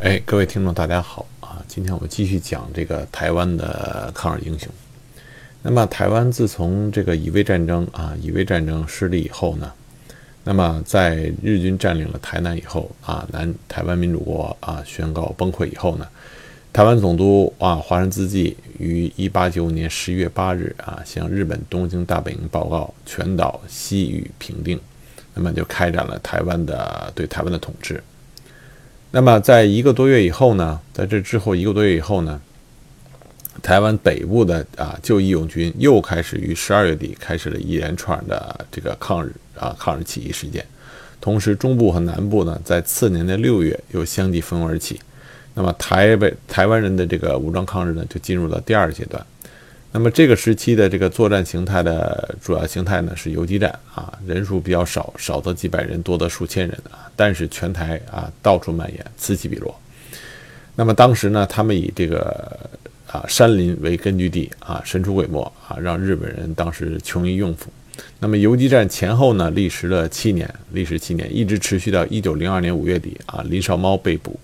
哎，各位听众，大家好啊！今天我们继续讲这个台湾的抗日英雄。那么，台湾自从这个乙未战争啊，乙未战争失利以后呢，那么在日军占领了台南以后啊，南台湾民主国啊宣告崩溃以后呢，台湾总督啊华山资纪于一八九五年十一月八日啊向日本东京大本营报告，全岛西域平定，那么就开展了台湾的对台湾的统治。那么，在一个多月以后呢，在这之后一个多月以后呢，台湾北部的啊旧义勇军又开始于十二月底开始了一连串的这个抗日啊抗日起义事件，同时中部和南部呢，在次年的六月又相继蜂拥而起，那么台北台湾人的这个武装抗日呢，就进入了第二阶段。那么这个时期的这个作战形态的主要形态呢是游击战啊，人数比较少，少则几百人，多则数千人啊。但是全台啊到处蔓延，此起彼落。那么当时呢，他们以这个啊山林为根据地啊，神出鬼没啊，让日本人当时穷于应付。那么游击战前后呢，历时了七年，历时七年，一直持续到一九零二年五月底啊，林少猫被捕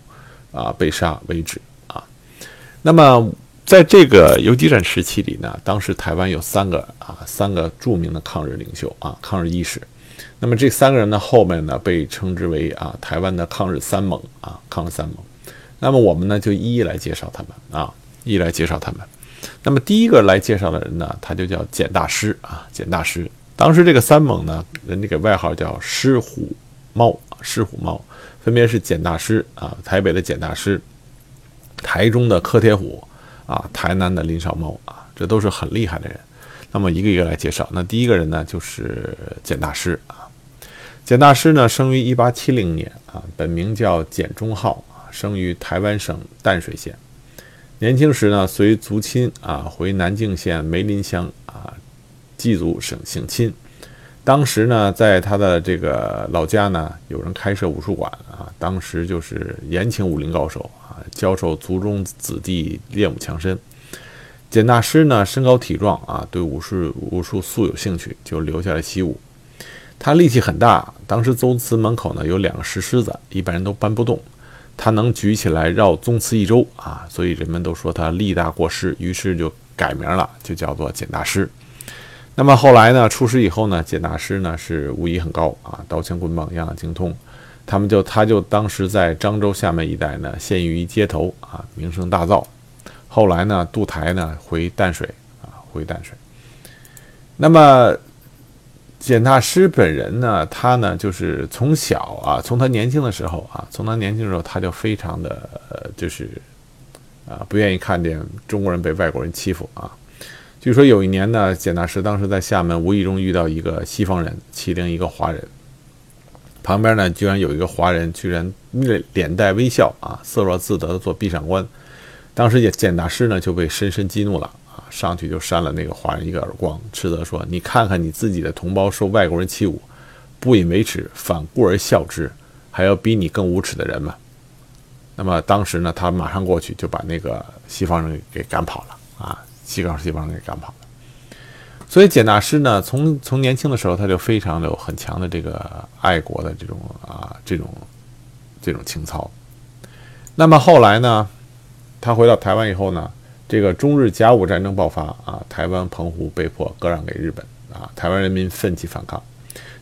啊被杀为止啊。那么。在这个游击战时期里呢，当时台湾有三个啊，三个著名的抗日领袖啊，抗日义士。那么这三个人呢，后面呢被称之为啊，台湾的抗日三猛啊，抗日三猛。那么我们呢就一一来介绍他们啊，一一来介绍他们。那么第一个来介绍的人呢，他就叫简大师啊，简大师。当时这个三猛呢，人家给外号叫狮虎猫，狮虎猫，分别是简大师啊，台北的简大师，台中的柯铁虎。啊，台南的林少猫啊，这都是很厉害的人。那么一个一个来介绍。那第一个人呢，就是简大师啊。简大师呢，生于一八七零年啊，本名叫简忠浩啊，生于台湾省淡水县。年轻时呢，随族亲啊回南靖县梅林乡啊祭祖省省亲。当时呢，在他的这个老家呢，有人开设武术馆啊，当时就是严请武林高手。教授族中子弟练武强身，简大师呢身高体壮啊，对武术武术素有兴趣，就留下来习武。他力气很大，当时宗祠门口呢有两个石狮子，一般人都搬不动，他能举起来绕宗祠一周啊，所以人们都说他力大过狮，于是就改名了，就叫做简大师。那么后来呢，出师以后呢，简大师呢是武艺很高啊，刀枪棍棒样样精通。他们就，他就当时在漳州、厦门一带呢，陷于街头啊，名声大噪。后来呢，渡台呢，回淡水啊，回淡水。那么，简大师本人呢，他呢，就是从小啊，从他年轻的时候啊，从他年轻的时候，他就非常的，就是啊，不愿意看见中国人被外国人欺负啊。据说有一年呢，简大师当时在厦门，无意中遇到一个西方人欺凌一个华人。旁边呢，居然有一个华人，居然面脸带微笑啊，色若自得的做壁上观。当时也简大师呢就被深深激怒了啊，上去就扇了那个华人一个耳光，斥责说：“你看看你自己的同胞受外国人欺侮，不以为耻，反顾而笑之，还要比你更无耻的人吗？”那么当时呢，他马上过去就把那个西方人给赶跑了啊，西方西方人给赶跑。所以简大师呢，从从年轻的时候他就非常的有很强的这个爱国的这种啊这种这种情操。那么后来呢，他回到台湾以后呢，这个中日甲午战争爆发啊，台湾澎湖被迫割让给日本啊，台湾人民奋起反抗。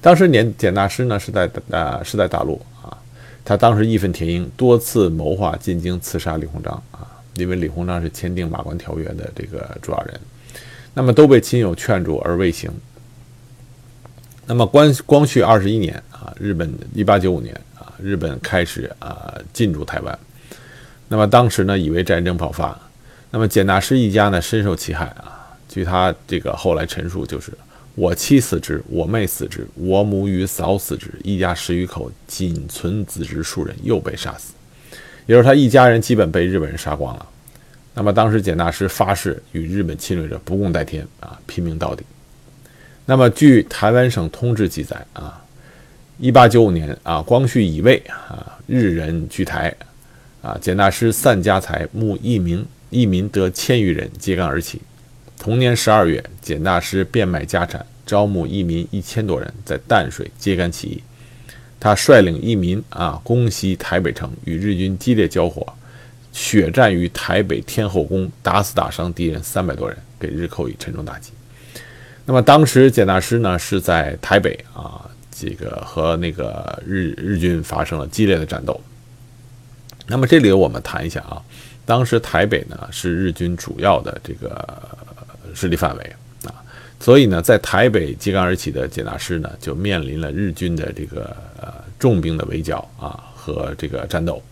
当时年简大师呢是在呃是在大陆啊，他当时义愤填膺，多次谋划进京刺杀李鸿章啊，因为李鸿章是签订马关条约的这个主要人。那么都被亲友劝住而未行。那么光光绪二十一年啊，日本一八九五年啊，日本开始啊进驻台湾。那么当时呢，以为战争爆发。那么简大师一家呢，深受其害啊。据他这个后来陈述，就是我妻死之，我妹死之，我母与嫂死之，一家十余口，仅存子侄数人，又被杀死。也就是他一家人基本被日本人杀光了。那么当时简大师发誓与日本侵略者不共戴天啊，拼命到底。那么据台湾省通志记载啊，一八九五年啊，光绪乙未啊，日人居台啊，简大师散家财，募义民，义民得千余人，揭竿而起。同年十二月，简大师变卖家产，招募义民一千多人，在淡水揭竿起义。他率领一民啊攻袭台北城，与日军激烈交火，血战于台北天后宫，打死打伤敌人三百多人，给日寇以沉重打击。那么当时简大师呢是在台北啊，这个和那个日日军发生了激烈的战斗。那么这里我们谈一下啊，当时台北呢是日军主要的这个势力范围啊，所以呢，在台北揭竿而起的简大师呢，就面临了日军的这个重兵的围剿啊和这个战斗。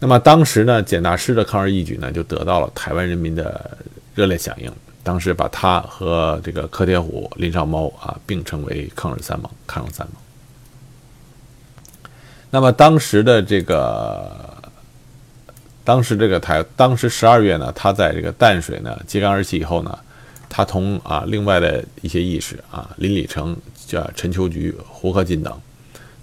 那么当时呢，简大师的抗日义举呢，就得到了台湾人民的热烈响应。当时把他和这个柯铁虎、林少猫啊并称为抗日三盟，抗日三盟。那么当时的这个，当时这个台，当时十二月呢，他在这个淡水呢揭竿而起以后呢，他同啊另外的一些义士啊林礼成、叫陈秋菊、胡克进等，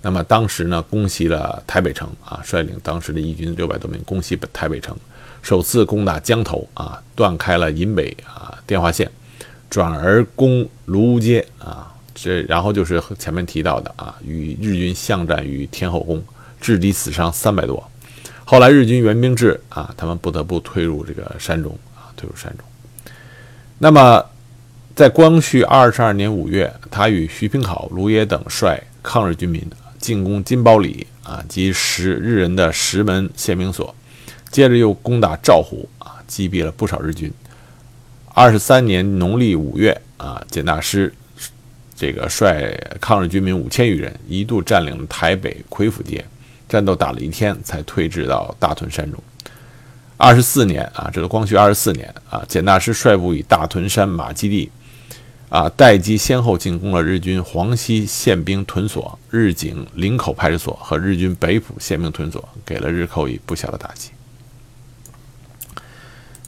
那么当时呢攻袭了台北城啊，率领当时的义军六百多名攻袭北台北城，首次攻打江头啊，断开了银北啊电话线，转而攻卢屋街啊。这然后就是前面提到的啊，与日军巷战于天后宫，致敌死伤三百多。后来日军援兵至啊，他们不得不退入这个山中啊，退入山中。那么，在光绪二十二年五月，他与徐平考、卢野等率抗日军民进攻金包里啊及石日人的石门宪兵所，接着又攻打赵湖啊，击毙了不少日军。二十三年农历五月啊，简大师。这个率抗日军民五千余人，一度占领了台北魁府街，战斗打了一天，才退至到大屯山中。二十四年啊，这个光绪二十四年啊，简大师率部以大屯山马基地啊待机，先后进攻了日军黄溪宪兵屯所、日警林口派出所和日军北浦宪兵屯所，给了日寇以不小的打击。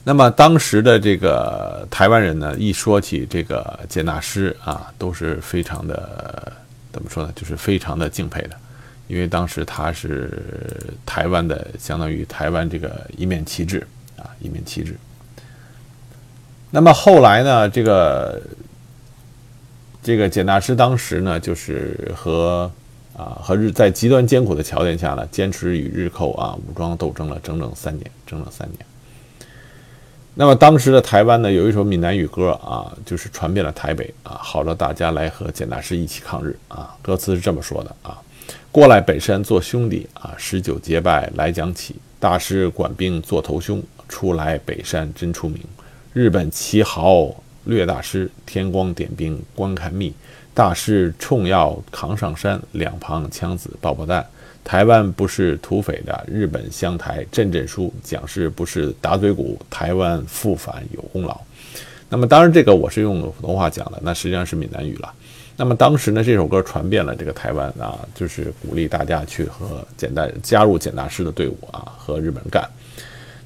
那么当时的这个台湾人呢，一说起这个简大师啊，都是非常的怎么说呢？就是非常的敬佩的，因为当时他是台湾的，相当于台湾这个一面旗帜啊，一面旗帜。那么后来呢，这个这个简大师当时呢，就是和啊和日在极端艰苦的条件下呢，坚持与日寇啊武装斗争了整整三年，整整三年。那么当时的台湾呢，有一首闽南语歌啊，就是传遍了台北啊，号召大家来和简大师一起抗日啊。歌词是这么说的啊：过来北山做兄弟啊，十九结拜来讲起，大师管兵做头兄，出来北山真出名。日本旗豪略大师，天光点兵观看密，大师冲要扛上山，两旁枪子爆爆弹。台湾不是土匪的，日本相台阵阵输，蒋氏不是打嘴鼓，台湾复返有功劳。那么当然这个我是用普通话讲的，那实际上是闽南语了。那么当时呢，这首歌传遍了这个台湾啊，就是鼓励大家去和简大加入简大师的队伍啊，和日本人干。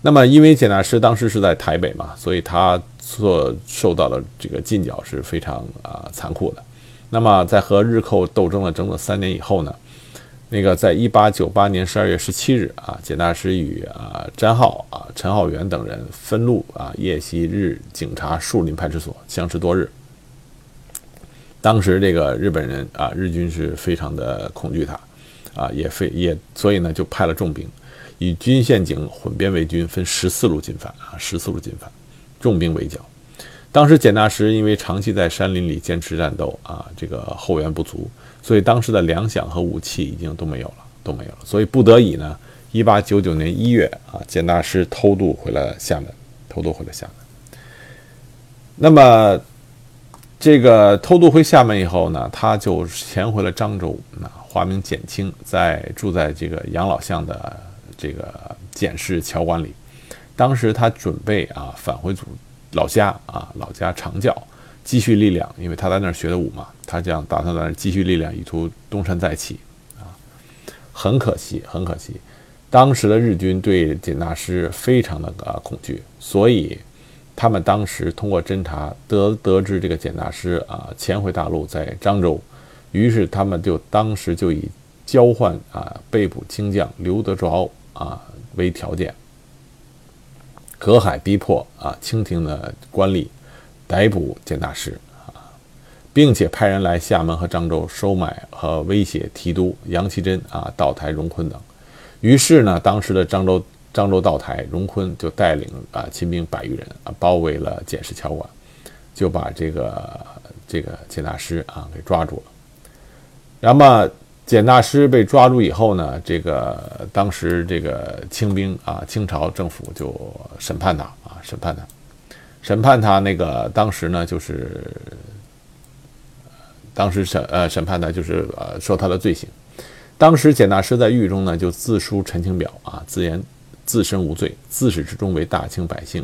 那么因为简大师当时是在台北嘛，所以他所受到的这个禁脚是非常啊残酷的。那么在和日寇斗争了整整三年以后呢？那个，在一八九八年十二月十七日啊，简大师与啊詹浩啊、陈浩元等人分路啊，夜袭日警察树林派出所，相持多日。当时这个日本人啊，日军是非常的恐惧他，啊，也非也，所以呢，就派了重兵，以军宪警混编为军，分十四路进犯啊，十四路进犯，重兵围剿。当时简大师因为长期在山林里坚持战斗啊，这个后援不足。所以当时的粮饷和武器已经都没有了，都没有了。所以不得已呢，一八九九年一月啊，简大师偷渡回了厦门，偷渡回了厦门。那么这个偷渡回厦门以后呢，他就潜回了漳州，那化名简清，在住在这个养老巷的这个简氏侨馆里。当时他准备啊返回祖老家啊老家长教。积蓄力量，因为他在那儿学的武嘛，他这样打算在那儿积蓄力量，以图东山再起啊。很可惜，很可惜，当时的日军对简大师非常的啊恐惧，所以他们当时通过侦查得得知这个简大师啊潜回大陆在漳州，于是他们就当时就以交换啊被捕清将刘德昭啊为条件，隔海逼迫啊清廷的官吏。逮捕简大师啊，并且派人来厦门和漳州收买和威胁提督杨奇珍啊、道台荣坤等。于是呢，当时的漳州漳州道台荣坤就带领啊亲兵百余人啊，包围了简氏桥馆，就把这个这个简大师啊给抓住了。那么简大师被抓住以后呢，这个当时这个清兵啊，清朝政府就审判他啊，审判他，审判他那个当时呢就是，当时审呃审判他就是呃说他的罪行。当时简大师在狱中呢，就自书陈情表啊，自言自身无罪，自始至终为大清百姓，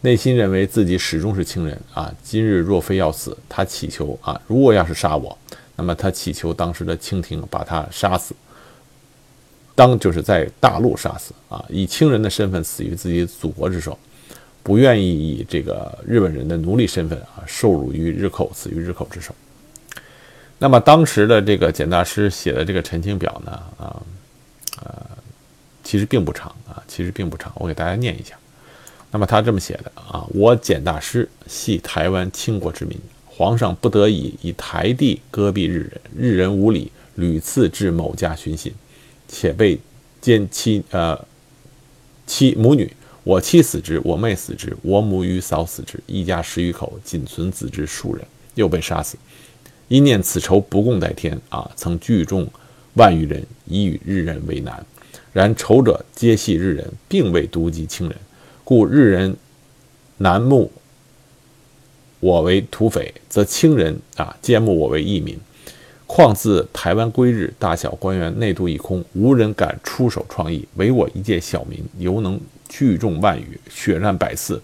内心认为自己始终是清人啊。今日若非要死，他祈求啊，如果要是杀我，那么他祈求当时的清廷把他杀死，当就是在大陆杀死啊，以清人的身份死于自己祖国之手，不愿意以这个日本人的奴隶身份啊，受辱于日寇，死于日寇之手。那么当时的这个简大师写的这个陈情表呢，啊，呃，其实并不长啊，其实并不长，我给大家念一下。那么他这么写的啊，我简大师系台湾清国之民，皇上不得已以台地割避日人，日人无礼，屡次至某家寻衅，且被奸妻呃妻母女，我妻死之，我妹死之，我母与嫂死之，一家十余口，仅存子之数人，又被杀死。一念此仇不共戴天啊！曾聚众万余人，以与日人为难。然仇者皆系日人，并未独及清人，故日人难目我为土匪，则清人啊皆目我为义民。况自台湾归日，大小官员内度一空，无人敢出手创意，唯我一介小民，犹能聚众万余，血战百次，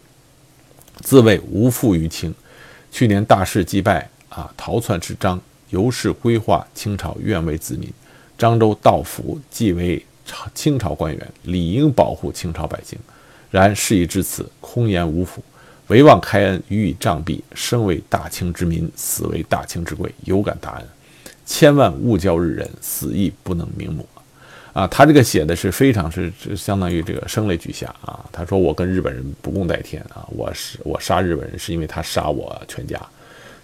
自谓无负于清。去年大势既败。啊！逃窜之章，由是规划清朝愿为子民。漳州道府既为朝清朝官员，理应保护清朝百姓。然事已至此，空言无辅，唯望开恩予以杖毙。生为大清之民，死为大清之贵，有感大恩。千万勿教日人，死亦不能瞑目。啊，他这个写的是非常是相当于这个声泪俱下啊。他说我跟日本人不共戴天啊，我是我杀日本人是因为他杀我全家。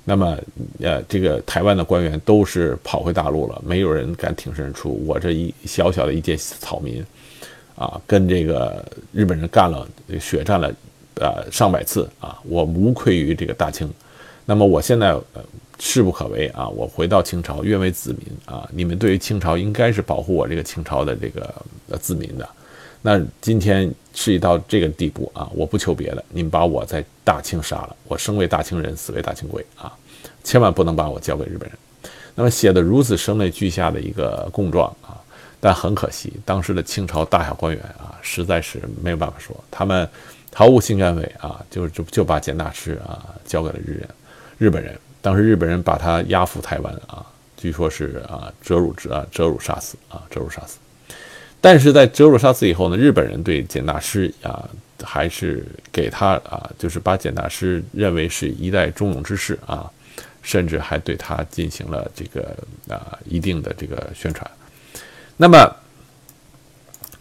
那么，呃，这个台湾的官员都是跑回大陆了，没有人敢挺身而出。我这一小小的一介草民，啊，跟这个日本人干了血战了，呃，上百次啊，我无愧于这个大清。那么我现在呃势不可为啊，我回到清朝，愿为子民啊。你们对于清朝应该是保护我这个清朝的这个呃子民的。那今天事已到这个地步啊，我不求别的，你们把我在大清杀了，我生为大清人，死为大清鬼啊，千万不能把我交给日本人。那么写的如此声泪俱下的一个供状啊，但很可惜，当时的清朝大小官员啊，实在是没有办法说，他们毫无心肝肺啊，就就就把简大师啊交给了日人，日本人。当时日本人把他押赴台湾啊，据说是啊折辱啊折辱杀死啊折辱杀死。但是在折辱杀死以后呢，日本人对简大师啊，还是给他啊，就是把简大师认为是一代忠勇之士啊，甚至还对他进行了这个啊一定的这个宣传。那么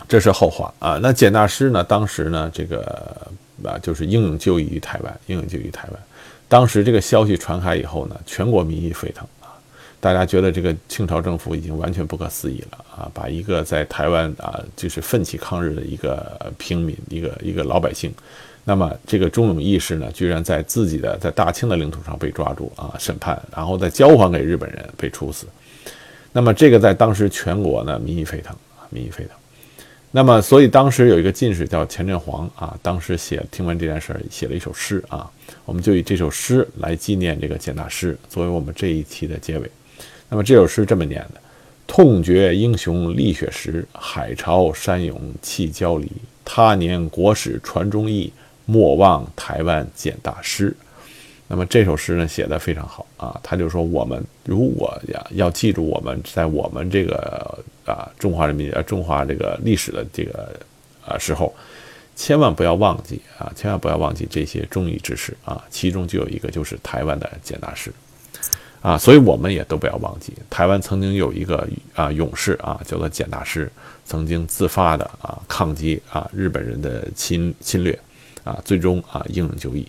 这是后话啊。那简大师呢，当时呢，这个啊，就是英勇就义于台湾，英勇就义于台湾。当时这个消息传开以后呢，全国民意沸腾啊。大家觉得这个清朝政府已经完全不可思议了啊！把一个在台湾啊，就是奋起抗日的一个平民，一个一个老百姓，那么这个忠勇义士呢，居然在自己的在大清的领土上被抓住啊，审判，然后再交还给日本人，被处死。那么这个在当时全国呢，民意沸腾啊，民意沸腾。那么所以当时有一个进士叫钱振煌啊，当时写听闻这件事儿，写了一首诗啊，我们就以这首诗来纪念这个简大师，作为我们这一期的结尾。那么这首诗这么念的：痛绝英雄立雪时，海潮山涌气交离。他年国史传忠义，莫忘台湾简大师。那么这首诗呢，写的非常好啊。他就说，我们如果呀要记住我们在我们这个啊中华人民呃中华这个历史的这个啊时候，千万不要忘记啊，千万不要忘记这些忠义之士啊。其中就有一个就是台湾的简大师。啊，所以我们也都不要忘记，台湾曾经有一个啊勇士啊，叫做简大师，曾经自发的啊抗击啊日本人的侵侵略，啊最终啊英勇就义。